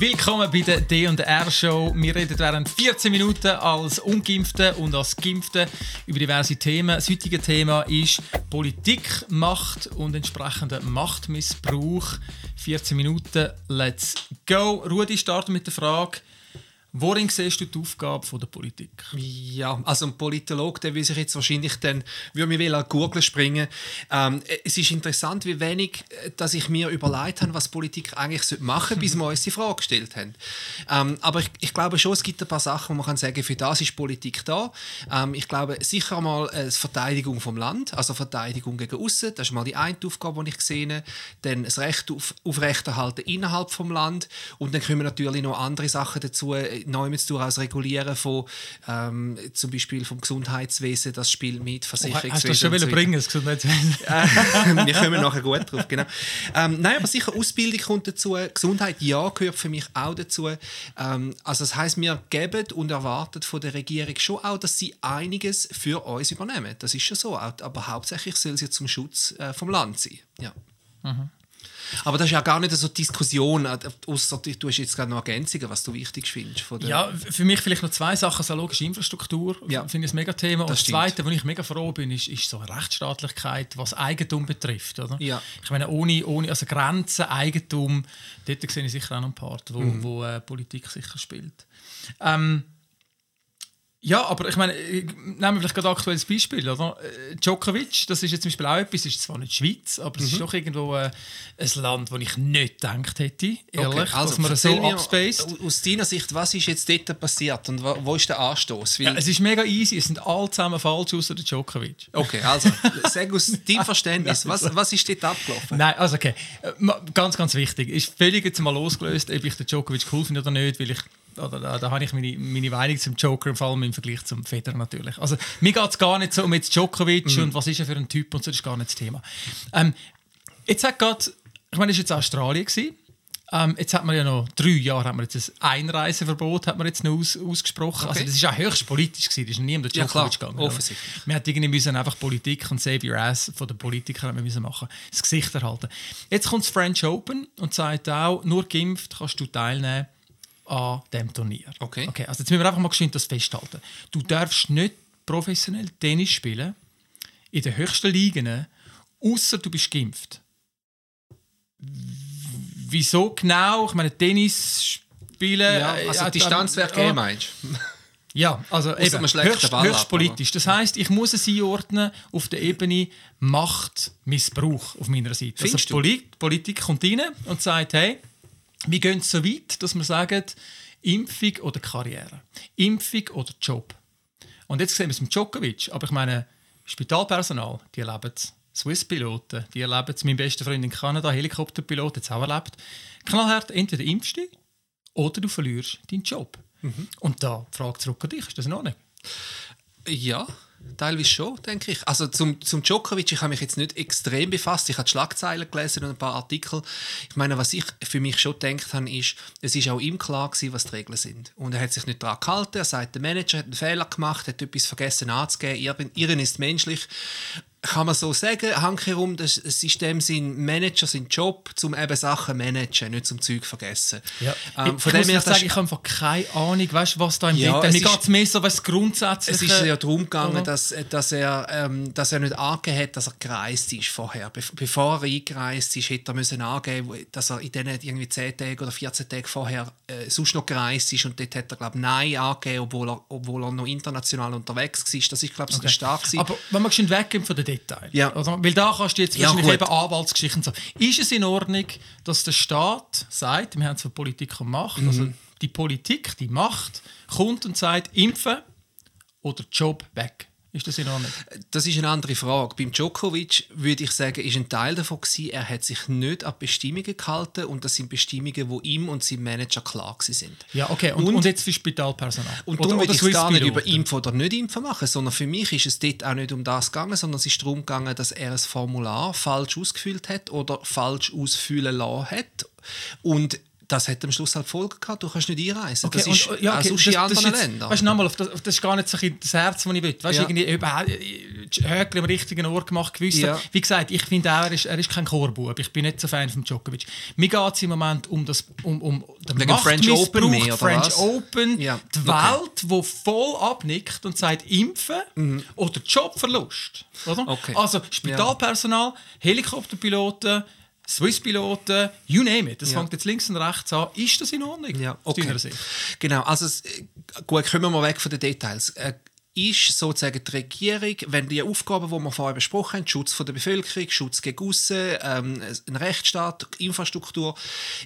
Willkommen bei der D&R Show. Wir reden während 14 Minuten als Ungeimpfte und als Geimpfte über diverse Themen. Das heutige Thema ist Politik, Macht und entsprechender Machtmissbrauch. 14 Minuten, let's go. Rudi, starten mit der Frage, Worin siehst du die Aufgabe der Politik? Ja, also ein Politolog, der will sich jetzt wahrscheinlich dann, würde mir an Google springen. Ähm, es ist interessant, wie wenig, äh, dass ich mir überlegt habe, was Politik eigentlich machen sollte, bis wir uns die Frage gestellt haben. Ähm, aber ich, ich, glaube schon, es gibt ein paar Sachen, wo man kann sagen, für das ist Politik da. Ähm, ich glaube sicher mal äh, Verteidigung vom Land, also Verteidigung gegen außen. Das ist mal die eine Aufgabe, die ich sehe. Dann das Recht auf Aufrechterhalten innerhalb vom Land und dann kommen natürlich noch andere Sachen dazu zu als Regulieren von ähm, zum Beispiel vom Gesundheitswesen, das Spiel mit Versicherungswesen. Oh, hast du das schon so bringen, das Gesundheitswesen? wir kommen nachher gut drauf, genau. Ähm, nein, aber sicher Ausbildung kommt dazu, Gesundheit, ja, gehört für mich auch dazu. Ähm, also das heißt, wir geben und erwarten von der Regierung schon auch, dass sie einiges für uns übernehmen. Das ist schon so, aber hauptsächlich soll sie zum Schutz äh, vom Land sein. Ja. Mhm. Aber das ist ja gar nicht so eine Diskussion, äh, außer du hast jetzt gerade noch Ergänzungen, was du wichtig findest. ja, für mich vielleicht noch zwei Sachen. So logische Infrastruktur ja. finde ich ein mega Thema. Und das Zweite, wo ich mega froh bin, ist, ist so Rechtsstaatlichkeit, was Eigentum betrifft. Oder? Ja. Ich meine, ohne, ohne also Grenzen, Eigentum, dort sehe ich sicher auch noch einen Part, wo, mhm. wo äh, Politik sicher spielt. Ähm, ja, aber ich meine, nehmen wir vielleicht gerade ein aktuelles Beispiel. Oder? Äh, Djokovic, das ist jetzt zum Beispiel auch etwas, ist zwar nicht die Schweiz, aber mhm. es ist mhm. doch irgendwo äh, ein Land, wo ich nicht gedacht hätte, ehrlich, okay, also, dass man so abspaced. Aus deiner Sicht, was ist jetzt dort passiert und wo, wo ist der Anstoß? Ja, es ist mega easy, es sind alle zusammen falsch, außer der Djokovic. Okay, also sag aus deinem Verständnis, was, was ist dort abgelaufen? Nein, also okay, äh, ganz, ganz wichtig, ist völlig jetzt mal losgelöst, ob ich den Djokovic cool finde oder nicht, weil ich oder da, da habe ich meine, meine Meinung zum Joker, vor allem im Vergleich zum Federer natürlich. Also mir geht es gar nicht so um jetzt Djokovic mhm. und was ist er für ein Typ und so, das ist gar nicht das Thema. Ähm, jetzt hat gerade, ich meine, das war jetzt Australien. Gewesen. Ähm, jetzt hat man ja noch drei Jahre hat man jetzt ein Einreiseverbot hat man jetzt noch aus, ausgesprochen. Also, okay. Also das ist ja höchst politisch gewesen. Das ist nie um den Djokovic ja, gegangen. Offensichtlich. Wir hätten irgendwie müssen einfach Politik und Save Your Ass von den Politikern müssen machen, das Gesicht erhalten. Jetzt kommt das French Open und sagt auch, nur geimpft kannst du teilnehmen an dem Turnier. Okay. okay. Also jetzt müssen wir einfach mal geschwind das festhalten. Du darfst nicht professionell Tennis spielen in den höchsten Ligen, außer du bist geimpft. Wieso genau? Ich meine, Tennis spielen. Ja, also äh, Distanzwert äh, meinst Ja, also eben, höchst, höchst politisch. Das heißt, ich muss es einordnen auf der Ebene Machtmissbrauch auf meiner Seite. Also Findest also Polit Politik kommt rein und sagt, hey, wir gehen so weit, dass wir sagen, Impfung oder Karriere, Impfung oder Job. Und jetzt sehen wir es mit Djokovic, aber ich meine, Spitalpersonal, die erleben es. Swiss-Piloten, die erleben es. Mein bester Freund in Kanada, Helikopterpilot, hat es auch erlebt. Knallhart, entweder impfst du oder du verlierst deinen Job. Mhm. Und da die Frage zurück an dich, ist das in Ordnung? Ja, Teilweise schon, denke ich. Also zum, zum Djokovic, ich habe mich jetzt nicht extrem befasst. Ich habe Schlagzeilen gelesen und ein paar Artikel. Ich meine, was ich für mich schon gedacht habe, ist, es ist auch ihm klar gewesen, was die Regeln sind. Und er hat sich nicht daran gehalten. Er sagt, der Manager hat einen Fehler gemacht, hat etwas vergessen anzugeben. Ihren ist menschlich kann man so sagen, herum, das System sind Manager sind Job, um eben Sachen managen, nicht zum Zeug vergessen. Ja. Ähm, von ich dem muss sagen, ich habe einfach keine Ahnung, weißt, was da im ja, Detail. Mir geht es mehr so, was grundsätzlich. Es ist ja darum gegangen, dass, dass, er, ähm, dass er nicht angegeben hat, dass er gereist ist vorher. Be bevor er eingereist ist, hätte er müssen angeben, dass er in diesen irgendwie 10 Tagen oder 14 Tagen vorher äh, sonst noch gereist ist und dort hat er glaube ich, Nein angegeben, obwohl er, obwohl er noch international unterwegs war. Das ist glaube ich so okay. stark Aber wenn man schon weggehen von den Details. Ja. Oder? Weil da kannst du jetzt wahrscheinlich ja, eben Anwaltsgeschichten sagen. Ist es in Ordnung, dass der Staat sagt, wir haben es von Politik und Macht, mhm. also die Politik, die Macht, kommt und sagt, impfen oder Job weg? Ist das in Ordnung? Das ist eine andere Frage. Beim Djokovic würde ich sagen, ist ein Teil davon gewesen, er hat sich nicht an Bestimmungen gehalten und das sind Bestimmungen, wo ihm und seinem Manager klar sind. Ja, okay. Und, und, und jetzt für Spitalpersonal. Und darum würde ich es gar nicht über Impfen oder nicht Impfen machen, sondern für mich ist es dort auch nicht um das gegangen, sondern es ist darum gegangen, dass er ein Formular falsch ausgefüllt hat oder falsch ausfüllen lassen hat. Und das hat am Schluss halt Folgen gehabt. Du kannst nicht einreisen. Okay, das ist und, ja, okay, das, in anderen das Ländern. Weißt du, nochmal, das, das ist gar nicht so das Herz, das ich will. Weißt, ja. irgendwie, Höckler am richtigen Ort gemacht, gewusst. Ja. Wie gesagt, ich finde auch, er ist, er ist kein Chorbub. Ich bin nicht so Fan von Djokovic. Mir geht es im Moment um, das, um, um den Wegen French Open mehr, French was? Open, Ja, die okay. Welt, die voll abnickt und sagt Impfen oder Jobverlust. Oder? Mhm. Okay. Also Spitalpersonal, Helikopterpiloten, Swisspiloten, you name it. Das Ja. fängt jetzt links und rechts an. Ist das in Ordnung? Ja, okay. Sicht? Genau, also es- gut, kommen wir mal weg von den Details. Äh, ist sozusagen die Regierung, wenn die Aufgaben, die wir vorher besprochen haben, Schutz von der Bevölkerung, Schutz gegen Aussen, ähm, ein Rechtsstaat, Infrastruktur,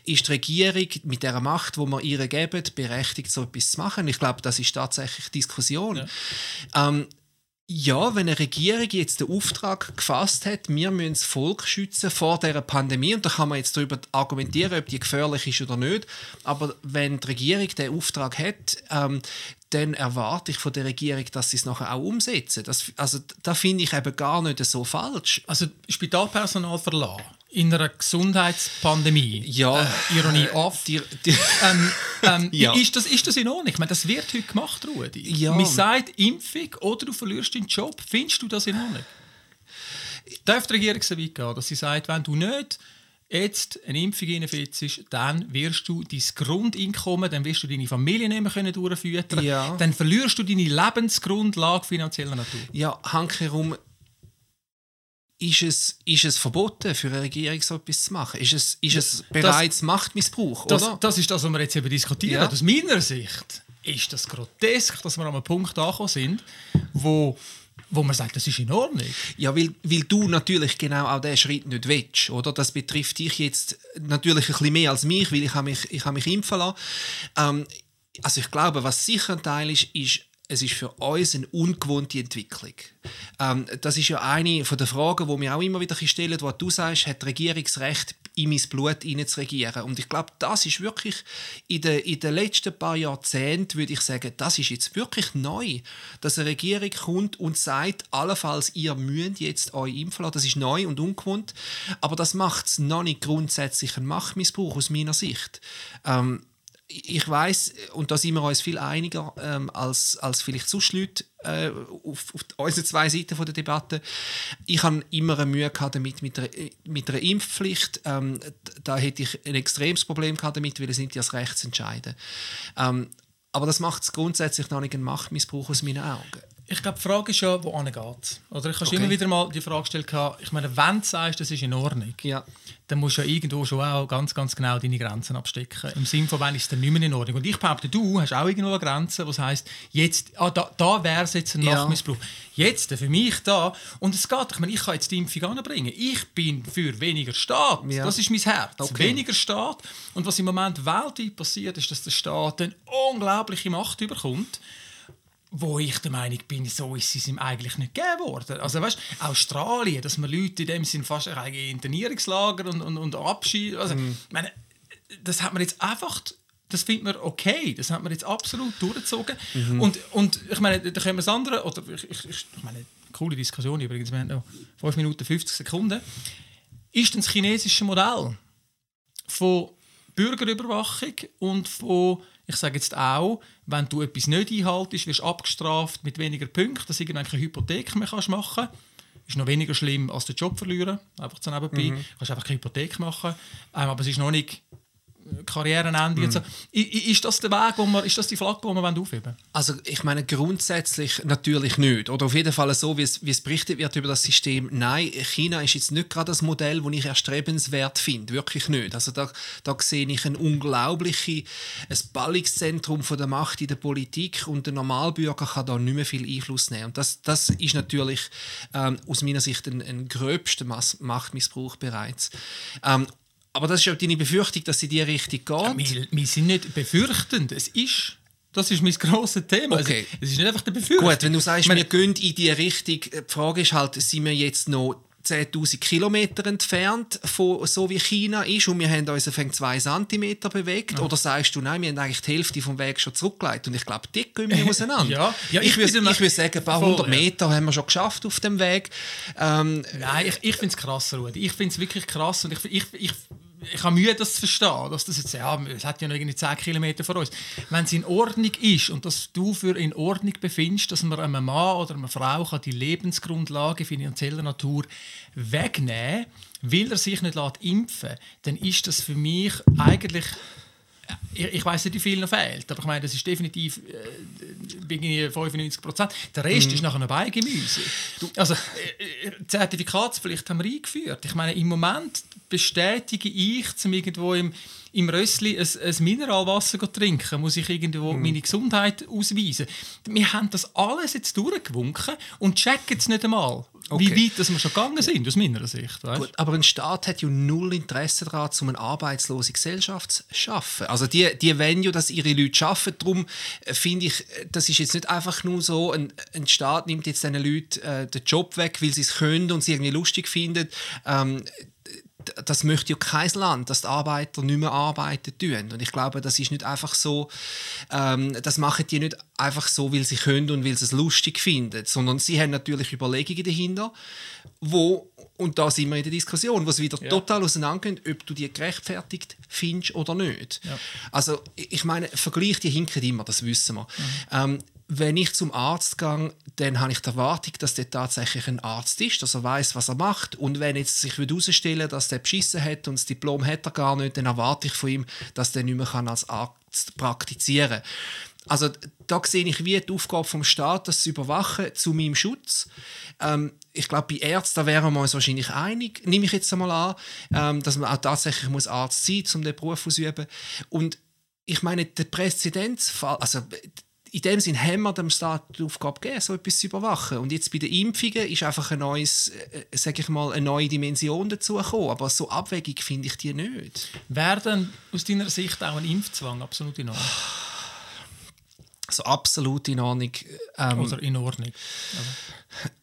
ist die Regierung mit der Macht, die wir ihr geben, berechtigt, so etwas zu machen? Ich glaube, das ist tatsächlich Diskussion. Ähm, ja, wenn eine Regierung jetzt den Auftrag gefasst hat, wir müssen das Volk schützen vor dieser Pandemie, und da kann man jetzt darüber argumentieren, ob die gefährlich ist oder nicht, aber wenn die Regierung den Auftrag hat, ähm, dann erwarte ich von der Regierung, dass sie es nachher auch umsetzen. Das, also da finde ich eben gar nicht so falsch. Also Spitalpersonal verlassen in einer Gesundheitspandemie. Ja, Äh, Ironie off. Die, die, ähm, ähm, Ja. ist, das, ist das in Ordnung? Ich meine, das wird heute gemacht, Rudi. Ja. Man sagt Impfung oder du verlierst deinen Job. Findest du das in Ordnung? Darf die Regierung so weit gehen, dass sie sagt, wenn du nicht jetzt eine Impfung reinfetzest, dann wirst du dein Grundeinkommen, dann wirst du deine Familie nicht mehr können durchfüttern, Ja. dann verlierst du deine Lebensgrundlage finanzieller Natur. ja, hankerum ist es, ist es verboten für eine Regierung so etwas zu machen? Ist es, ist es bereits Machtmissbrauch, Das, oder? das ist das, was wir jetzt eben diskutieren. Ja. Aus meiner Sicht ist das grotesk, dass wir an einem Punkt angekommen sind, wo, wo man sagt, das ist in Ordnung. Ja, weil, weil du natürlich genau auch diesen Schritt nicht willst, oder? Das betrifft dich jetzt natürlich ein bisschen mehr als mich, weil ich habe mich, ich habe mich impfen lassen. Ähm, also ich glaube, was sicher ein Teil ist, ist, es ist für uns eine ungewohnte Entwicklung. Ähm, das ist ja eine von der Fragen, die wir auch immer wieder stellen, wo du sagst, hat die Regierung das Recht, in mein Blut zu regieren? Und ich glaube, das ist wirklich in den, in den letzten paar Jahrzehnten, würde ich sagen, das ist jetzt wirklich neu, dass eine Regierung kommt und sagt, allenfalls, ihr müsst jetzt euch impfen lassen. Das ist neu und ungewohnt, aber das macht es noch nicht grundsätzlich ein Machtmissbrauch aus meiner Sicht. Ähm, ich weiß und da sind wir uns viel einiger ähm, als, als vielleicht sonst Leute äh, auf, auf unseren zwei Seiten von der Debatte. Ich habe immer eine Mühe gehabt damit mit der, mit der Impfpflicht. Ähm, da hätte ich ein extremes Problem gehabt damit, weil es sind ja das Recht zu entscheiden. Ähm, aber das macht es grundsätzlich noch nicht einen Machtmissbrauch aus meinen Augen. Ich glaube, die Frage ist ja, wo geht. Oder ich habe Okay. immer wieder mal die Frage gestellt, ich meine, wenn du sagst, das ist in Ordnung, Ja. dann musst du ja irgendwo schon auch ganz, ganz genau deine Grenzen abstecken. Im Sinne von, wenn ist es dann nicht mehr in Ordnung. Und ich behaupte, du hast auch irgendwo eine Grenze, was heißt, jetzt, ah, da, da wäre es jetzt ein Ja. Machtmissbrauch. Jetzt, für mich da, und es geht, ich meine, ich kann jetzt die Impfung anbringen. Ich bin für weniger Staat. Ja. Das ist mein Herz. Okay. Weniger Staat. Und was im Moment weltweit passiert, ist, dass der Staat eine unglaubliche Macht überkommt wo ich der Meinung bin, so ist es ihm eigentlich nicht gegeben worden. Also weißt, Australien, dass man Leute in dem Sinn fast in Internierungslager und, und, und abschieben, also ich meine, das hat man jetzt einfach, das findet man okay, das hat man jetzt absolut durchgezogen. Mhm. Und, und ich meine, da können wir das andere, oder ich, ich, ich meine, coole Diskussion übrigens, wir haben noch 5 Minuten 50 Sekunden, ist das chinesische Modell von Bürgerüberwachung und von, ich sage jetzt auch, wenn du etwas nicht einhaltest, wirst du abgestraft mit weniger Punkten, dass du irgendwann keine Hypothek mehr kannst machen. Ist noch weniger schlimm als den Job verlieren, einfach so nebenbei. Du kannst einfach keine Hypothek machen, ähm, aber es ist noch nicht Karrierenende. Und so. I- ist das der Weg, wo wir, ist das die Flagge, die wir aufheben wollen? Also ich meine grundsätzlich natürlich nicht. Oder auf jeden Fall so, wie es, wie es berichtet wird über das System. Nein, China ist jetzt nicht gerade das Modell, das ich erstrebenswert finde. Wirklich nicht. Also da, da sehe ich ein unglaubliches ein Ballungszentrum von der Macht in der Politik und der Normalbürger kann da nicht mehr viel Einfluss nehmen. Und das, das ist natürlich ähm, aus meiner Sicht ein, ein gröbster Machtmissbrauch bereits. Ähm, aber das ist ja deine Befürchtung, dass sie in die Richtung geht. Wir, wir sind nicht befürchtend, es ist. Das ist mein grosses Thema. Okay. Es, es ist nicht einfach der Befürchtung. Gut, wenn du sagst, meine, wir gehen in die Richtung, die Frage ist halt, sind wir jetzt noch 10.000 Kilometer entfernt von so wie China ist und wir haben uns auf 2 cm bewegt? Oder sagst du, nein, wir haben eigentlich die Hälfte vom Weg schon zurückgelegt? Und ich glaube, dort gehen wir auseinander. Ja, ja, ich ich würde ich würd sagen, ein paar hundert ja. Meter haben wir schon geschafft auf dem Weg. Ähm, Nein, ich, ich finde es krass, Rudi. Ich finde es wirklich krass und ich, ich, ich, ich habe Mühe, das zu verstehen, dass das jetzt, ja, es hat ja noch irgendwie 10 Kilometer vor uns. Wenn es in Ordnung ist und dass du für in Ordnung befindest, dass man einem Mann oder einer Frau kann die Lebensgrundlage finanzieller Natur wegnehmen kann, weil er sich nicht impfen lässt, dann ist das für mich eigentlich ich, ich weiß nicht, wie viel noch fehlt, aber ich meine, das ist definitiv äh, 95 Prozent. Der Rest mm. ist nachher noch Beigemüse. Also, äh, äh, Zertifikatspflicht haben wir eingeführt. Ich meine, im Moment bestätige ich, zum irgendwo im, im Rössli ein, ein Mineralwasser zu trinken, muss ich irgendwo mm. meine Gesundheit ausweisen. Wir haben das alles jetzt durchgewunken und checken es nicht einmal. Okay. Wie weit dass wir schon gegangen sind, aus meiner Sicht. Weißt? Gut, aber ein Staat hat ja null Interesse daran, um eine arbeitslose Gesellschaft zu schaffen. Also die, die wollen ja, dass ihre Leute arbeiten. Darum äh, finde ich, das ist jetzt nicht einfach nur so, ein, ein Staat nimmt jetzt diesen Leuten äh, den Job weg, weil sie es können und sie irgendwie lustig finden. Ähm, das möchte ja kein Land, dass die Arbeiter nicht mehr arbeiten tun. Und ich glaube, das ist nicht einfach so, ähm, das machen die nicht einfach so, weil sie können und weil sie es lustig finden, sondern sie haben natürlich Überlegungen dahinter, wo, und da sind wir in der Diskussion, wo es wieder ja. total auseinandergeht, ob du die gerechtfertigt findest oder nicht. Ja. Also ich meine, Vergleich, die hinken immer, das wissen wir. Mhm. Ähm, wenn ich zum Arzt gehe, dann habe ich die Erwartung, dass der tatsächlich ein Arzt ist, dass er weiß, was er macht. Und wenn jetzt sich herausstellen dass der beschissen hat und das Diplom hat er gar nicht, dann erwarte ich von ihm, dass der nicht mehr als Arzt praktizieren kann. Also da sehe ich wie die Aufgabe vom Staat, das zu überwachen zu meinem Schutz. Ähm, ich glaube, bei Ärzten wären wir uns wahrscheinlich einig, nehme ich jetzt einmal an, ähm, dass man auch tatsächlich muss Arzt sein muss, um den Beruf auszuüben. Und ich meine, der Präzedenzfall, also in dem Sinne haben wir dem Staat die Aufgabe gegeben, so etwas zu überwachen. Und jetzt bei den Impfungen ist einfach ein neues, äh, sag ich mal, eine neue Dimension dazugekommen. Aber so abwegig finde ich die nicht. Wäre denn aus deiner Sicht auch ein Impfzwang absolut in Ordnung? Also absolut in Ordnung. Ähm, Oder in Ordnung.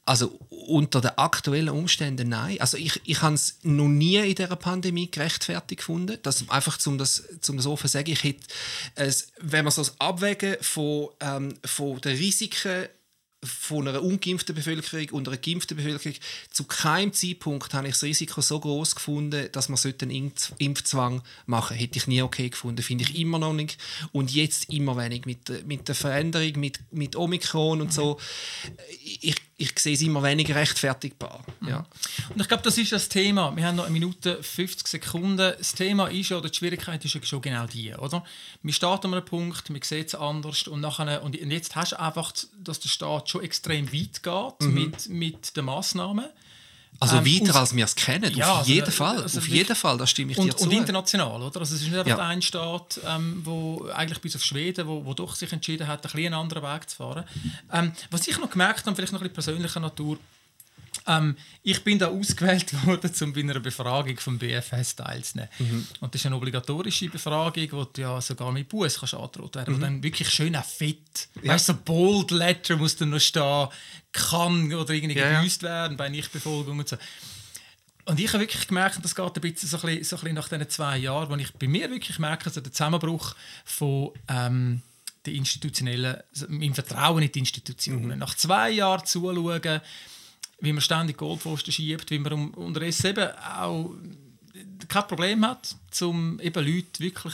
Also unter den aktuellen Umständen nein. Also ich, ich habe es noch nie in dieser Pandemie gerechtfertigt gefunden. Das, einfach um das, um das offen zu sagen, ich hätte, es, wenn man so das Abwägen von, ähm, von den Risiken von einer ungeimpften Bevölkerung und einer geimpften Bevölkerung zu keinem Zeitpunkt habe ich das Risiko so groß gefunden, dass man einen Impfzwang machen sollte. Hätte ich nie okay gefunden, finde ich immer noch nicht. Und jetzt immer wenig mit, mit der Veränderung, mit, mit Omikron und so. Ich, ich sehe es immer weniger rechtfertigbar. Ja. Und ich glaube, das ist das Thema. Wir haben noch eine Minute 50 Sekunden. Das Thema ist ja, oder die Schwierigkeit ist ja schon genau die, oder? Wir starten an einem Punkt, wir sehen es anders und, nachher, und jetzt hast du einfach, dass der Staat schon extrem weit geht mhm. mit, mit den Massnahmen. Also ähm, weiter, als wir es kennen, ja, auf also, jeden Fall. Also auf jeden Fall, da stimme ich und, dir zu. Und international, oder? Also es ist nicht einfach ja. ein Staat, ähm, wo eigentlich bis auf Schweden, wo, wo doch sich entschieden hat, ein einen anderen Weg zu fahren. Ähm, was ich noch gemerkt habe, vielleicht noch ein bisschen persönlicher Natur, ähm, ich bin da ausgewählt worden, um bei einer Befragung vom BFS teilzunehmen. Mhm. Und das ist eine obligatorische Befragung, wo du ja sogar mit Bus kannst angedroht werden. Mhm. dann wirklich schön auch fett. Ja. Weißt du, so Bold Letter muss dann noch stehen, kann oder irgendwie ja, gebüßt ja. werden bei Nichtbefolgung und so. Und ich habe wirklich gemerkt, das geht ein bisschen, so ein bisschen, so ein bisschen nach diesen zwei Jahren, wo ich bei mir wirklich merke, also der Zusammenbruch von ähm, der institutionellen, also im Vertrauen in die Institutionen. Mhm. Nach zwei Jahren zuschauen, wie man ständig Goldpfosten schiebt, wie man um, unterdessen eben auch kein Problem hat, um eben Leute wirklich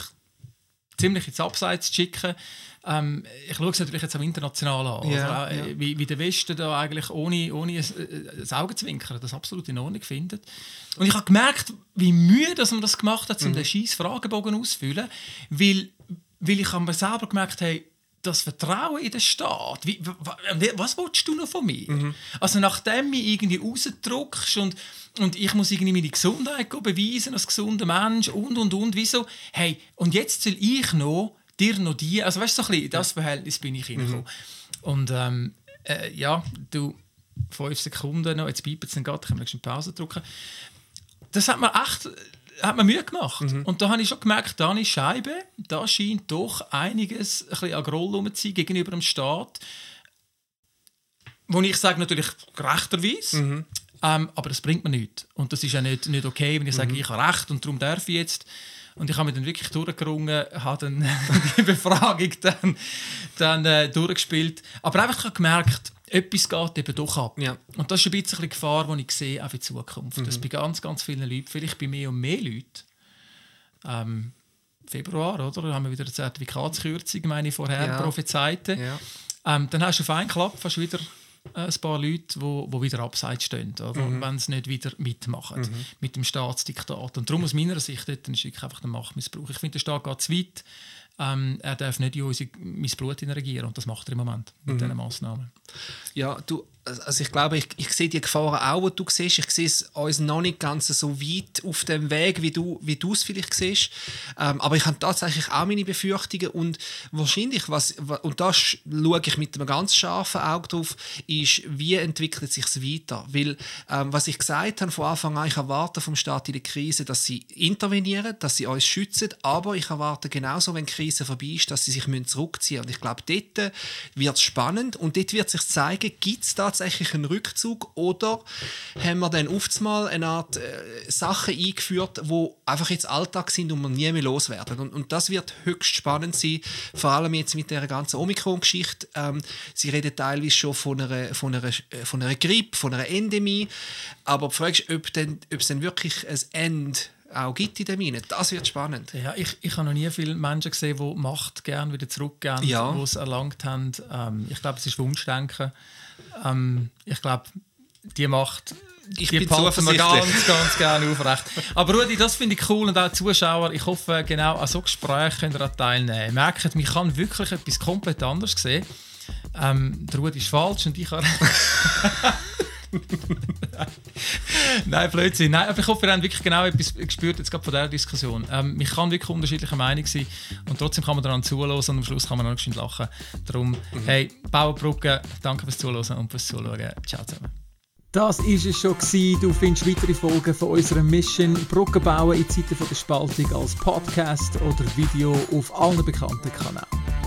ziemlich ins Abseits zu schicken. Ähm, ich schaue es natürlich jetzt auch international an. Ja, also, äh, ja. wie, wie der Westen da eigentlich ohne, ohne ein, äh, ein Augenzwinkern das absolut in Ordnung findet. Und ich habe gemerkt, wie müde dass man das gemacht hat, um mhm. den scheiß Fragebogen auszufüllen, weil, weil ich mir selber gemerkt habe, das Vertrauen in den Staat. Wie, was willst du noch von mir? Mhm. Also nachdem mich irgendwie rausdrückst und, und ich muss irgendwie meine Gesundheit beweisen als gesunder Mensch und und und, wieso? Hey, und jetzt soll ich noch dir noch die, also weißt du, so ein bisschen in das Verhältnis bin ich hingekommen. Mhm. Und ähm, äh, ja, du, fünf Sekunden noch, jetzt bleibt es dann gerade, ich kann eine Pause drücken. Das hat mir echt hat mir Mühe gemacht. Mhm. Und da habe ich schon gemerkt, Dani Scheibe, da scheint doch einiges ein bisschen an Groll zu sein gegenüber dem Staat. Wo ich sage, natürlich gerechterweise. Mhm. Ähm, aber das bringt mir nichts. Und das ist ja nicht, nicht okay, wenn ich sage, mhm. ich habe Recht und darum darf ich jetzt. Und ich habe mich dann wirklich durchgerungen, habe dann die Befragung dann, dann äh, durchgespielt. Aber einfach gemerkt, etwas geht eben doch ab. Ja. Und das ist ein bisschen die Gefahr, die ich sehe, auch in Zukunft. Mhm. Dass bei ganz, ganz vielen Leuten, vielleicht bei mehr und mehr Leuten, ähm, Februar, oder? Da haben wir wieder eine Zertifikatskürzung, meine ich, vorher ja. prophezeite. Ja. Ähm, dann hast du auf einen Klapp fast wieder äh, ein paar Leute, die wo, wo wieder abseits stehen, mhm. wenn sie nicht wieder mitmachen mhm. mit dem Staatsdiktat. Und darum aus meiner Sicht dort ist wirklich einfach der Machtmissbrauch. Ich finde, der Staat geht zu weit. Ähm, er darf nicht in unser, mein Blut regieren und das macht er im Moment mit mhm. diesen Massnahmen. Ja, du, also ich glaube, ich, ich sehe die Gefahren auch, die du siehst. Ich sehe es uns noch nicht ganz so weit auf dem Weg, wie du wie es vielleicht siehst. Ähm, aber ich habe tatsächlich auch meine Befürchtungen und wahrscheinlich, was, und da schaue ich mit einem ganz scharfen Auge drauf, ist, wie entwickelt sich es weiter? Weil, ähm, was ich gesagt habe von Anfang an, ich erwarte vom Staat in der Krise, dass sie intervenieren, dass sie uns schützen, aber ich erwarte genauso, wenn die Krise vorbei ist, dass sie sich zurückziehen müssen. Und ich glaube, dort wird es spannend und dort wird sich zeigen, gibt es da tatsächlich einen Rückzug oder haben wir dann oftmals eine Art äh, Sachen eingeführt, wo einfach jetzt Alltag sind und wir nie mehr loswerden. Und, und das wird höchst spannend sein, vor allem jetzt mit der ganzen Omikron-Geschichte. Ähm, sie reden teilweise schon von einer, von einer, äh, von einer Grippe, von einer Endemie, aber die Frage ist, ob, denn, ob es dann wirklich ein Ende auch gibt in den Minen. Das wird spannend. Ja, ich, ich habe noch nie viele Menschen gesehen, die Macht gerne wieder zurückgeben, ja. die es erlangt haben. Ähm, ich glaube, es ist Wunschdenken. Ähm, ich glaube, die Macht ich die bin behalten wir ganz, ganz gerne aufrecht. Aber Rudi, das finde ich cool und auch Zuschauer, ich hoffe, genau an so Gesprächen könnt ihr teilnehmen. Merkt, man kann wirklich etwas komplett anderes sehen. Ähm, der Rudi ist falsch und ich habe... Nein, Blödsinn. Nein, aber ich hoffe, ihr habt wirklich genau etwas gespürt jetzt gerade von dieser Diskussion. Ähm, man kann wirklich unterschiedlicher Meinung sein und trotzdem kann man daran zuhören und am Schluss kann man noch ein lachen. Darum, mhm. hey, Bauerbrücke, danke fürs Zuhören und fürs Zuschauen. Ciao zusammen. Das war es schon. Gewesen. Du findest weitere Folgen von unserer Mission Brücken bauen in Zeiten der Spaltung als Podcast oder Video auf allen bekannten Kanälen.